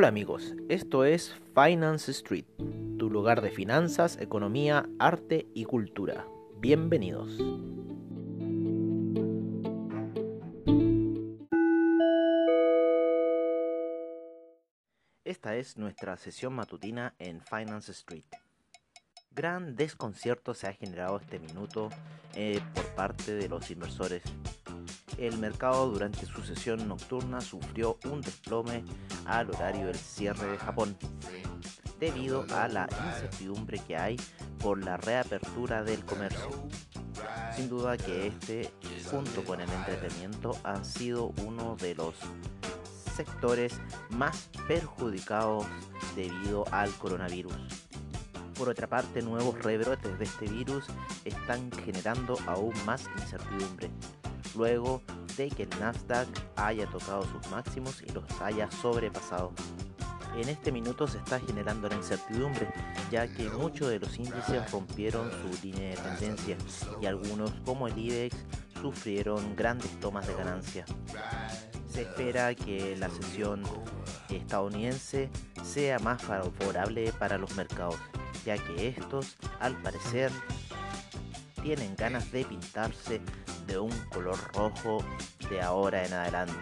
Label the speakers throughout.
Speaker 1: Hola amigos, esto es Finance Street, tu lugar de finanzas, economía, arte y cultura. Bienvenidos. Esta es nuestra sesión matutina en Finance Street. Gran desconcierto se ha generado este minuto eh, por parte de los inversores el mercado durante su sesión nocturna sufrió un desplome al horario del cierre de Japón, debido a la incertidumbre que hay por la reapertura del comercio. Sin duda que este, junto con el entretenimiento, han sido uno de los sectores más perjudicados debido al coronavirus. Por otra parte, nuevos rebrotes de este virus están generando aún más incertidumbre, luego de que el Nasdaq haya tocado sus máximos y los haya sobrepasado. En este minuto se está generando la incertidumbre, ya que muchos de los índices rompieron su línea de tendencia y algunos, como el IBEX, sufrieron grandes tomas de ganancia. Se espera que la sesión estadounidense sea más favorable para los mercados, ya que estos, al parecer, tienen ganas de pintarse de un color rojo de ahora en adelante.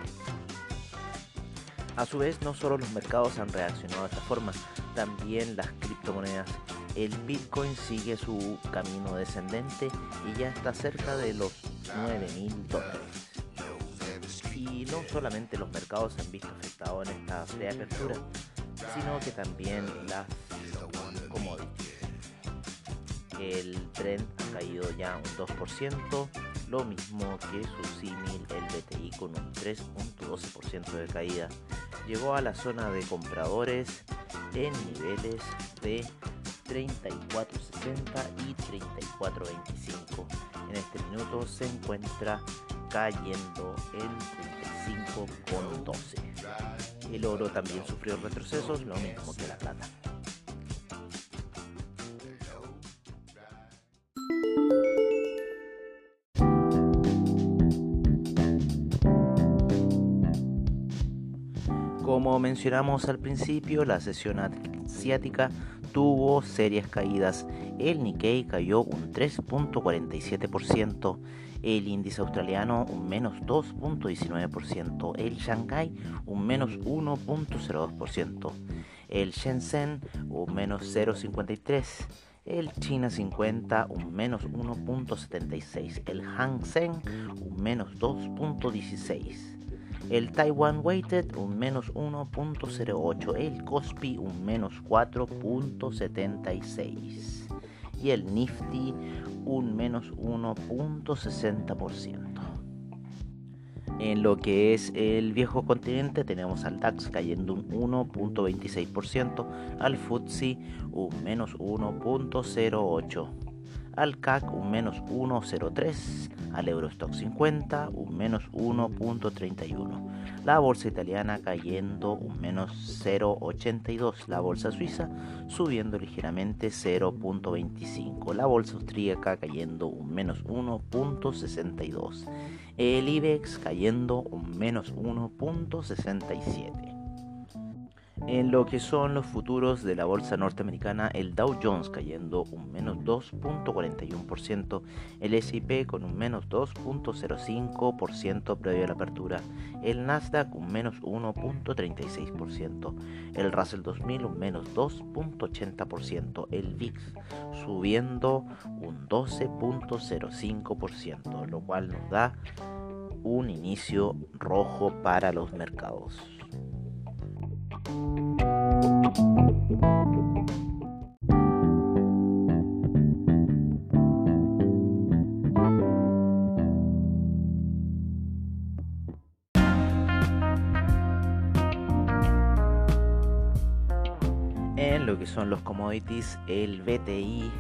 Speaker 1: A su vez, no solo los mercados han reaccionado de esta forma, también las criptomonedas. El Bitcoin sigue su camino descendente y ya está cerca de los 9 mil dólares. Y no solamente los mercados se han visto afectados en esta reapertura, sino que también las commodities. El Brent ha caído ya un 2%, lo mismo que su símil el BTI con un 3.12% de caída. Llegó a la zona de compradores en niveles de 34.60 y 34.25. En este minuto se encuentra cayendo en 35.12. El oro también sufrió retrocesos, lo mismo que la plata. Como mencionamos al principio, la sesión asiática tuvo serias caídas. El Nikkei cayó un 3.47%, el índice australiano un menos 2.19%, el Shanghai un menos 1.02%, el Shenzhen un menos 0.53%, el China 50 un menos 1.76, el Hang Seng un menos 2.16 el Taiwan Weighted un menos 1.08, el Kospi un menos 4.76 y el Nifty un menos 1.60%. En lo que es el viejo continente tenemos al DAX cayendo un 1.26%, al FTSE un menos 1.08%, al CAC un menos 1.03%, al Eurostock 50 un menos 1.31. La bolsa italiana cayendo un menos 0.82. La bolsa suiza subiendo ligeramente 0.25. La bolsa austríaca cayendo un menos 1.62. El IBEX cayendo un menos 1.67. En lo que son los futuros de la bolsa norteamericana, el Dow Jones cayendo un menos 2.41%, el S&P con un menos 2.05% previo a la apertura, el Nasdaq un menos 1.36%, el Russell 2000 un menos 2.80%, el VIX subiendo un 12.05%, lo cual nos da un inicio rojo para los mercados. En lo que son los commodities, el BTI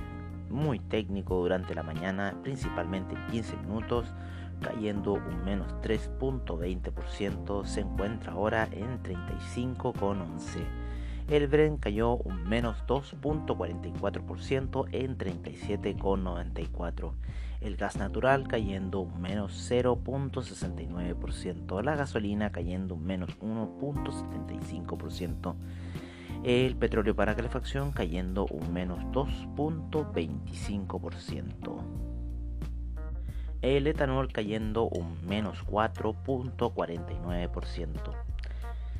Speaker 1: muy técnico durante la mañana, principalmente en 15 minutos, cayendo un menos 3.20%, se encuentra ahora en 35,11. El Bren cayó un menos 2.44% en 37,94. El gas natural cayendo un menos 0.69%. La gasolina cayendo un menos 1.75%. El petróleo para calefacción cayendo un menos 2.25%. El etanol cayendo un menos 4.49%.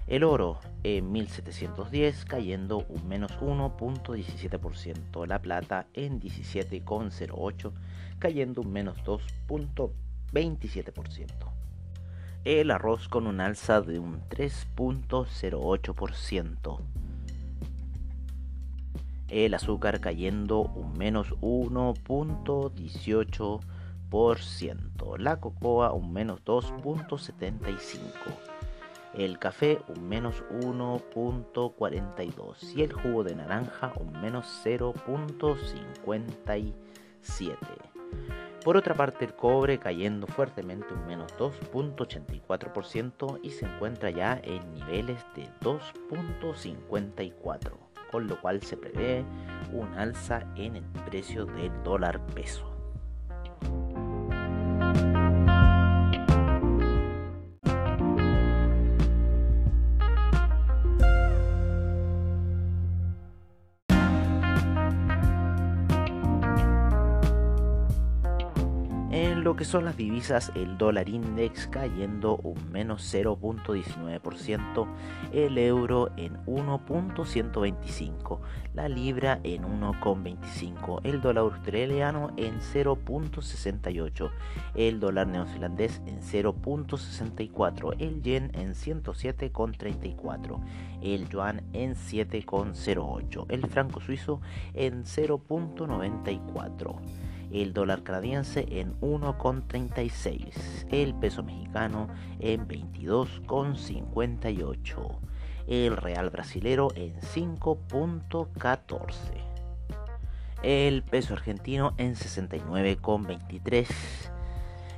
Speaker 1: El oro en 1710 cayendo un menos 1.17%. La plata en 17,08 cayendo un menos 2.27%. El arroz con un alza de un 3.08%. El azúcar cayendo un menos 1.18%. La cocoa un menos 2.75% el café un menos 1.42 y el jugo de naranja un menos 0.57. Por otra parte, el cobre cayendo fuertemente un menos 2.84% y se encuentra ya en niveles de 2.54, con lo cual se prevé un alza en el precio del dólar peso. Que son las divisas, el dólar index cayendo un menos 0.19%, el euro en 1.125, la libra en 1.25, el dólar australiano en 0.68, el dólar neozelandés en 0.64, el yen en 107.34, el yuan en 7.08, el franco suizo en 0.94 el dólar canadiense en 1,36, el peso mexicano en 22,58, el real brasilero en 5,14, el peso argentino en 69,23,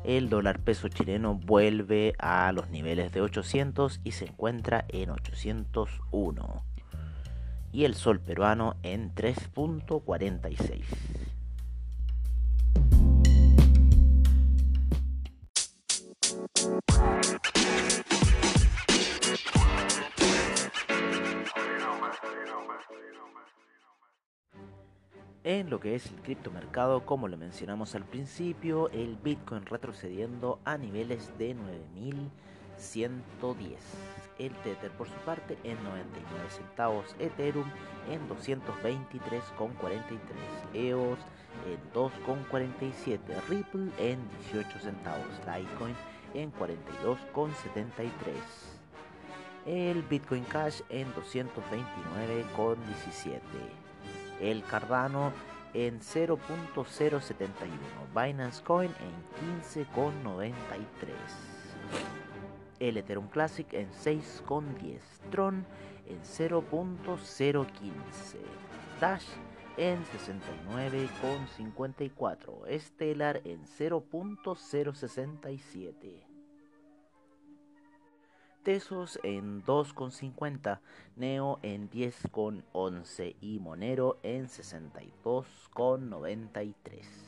Speaker 1: el dólar peso chileno vuelve a los niveles de 800 y se encuentra en 801 y el sol peruano en 3.46. En lo que es el criptomercado, como lo mencionamos al principio, el Bitcoin retrocediendo a niveles de 9110. El Tether por su parte en 99 centavos, Ethereum en 223,43, EOS en 2,47, Ripple en 18 centavos, Litecoin en 42,73. El Bitcoin Cash en 229,17 el Cardano en 0.071, Binance Coin en 15.93, el Ethereum Classic en 6.10, Tron en 0.015, Dash en 69.54, Stellar en 0.067. Tesos en 2,50, Neo en 10,11 y Monero en 62,93.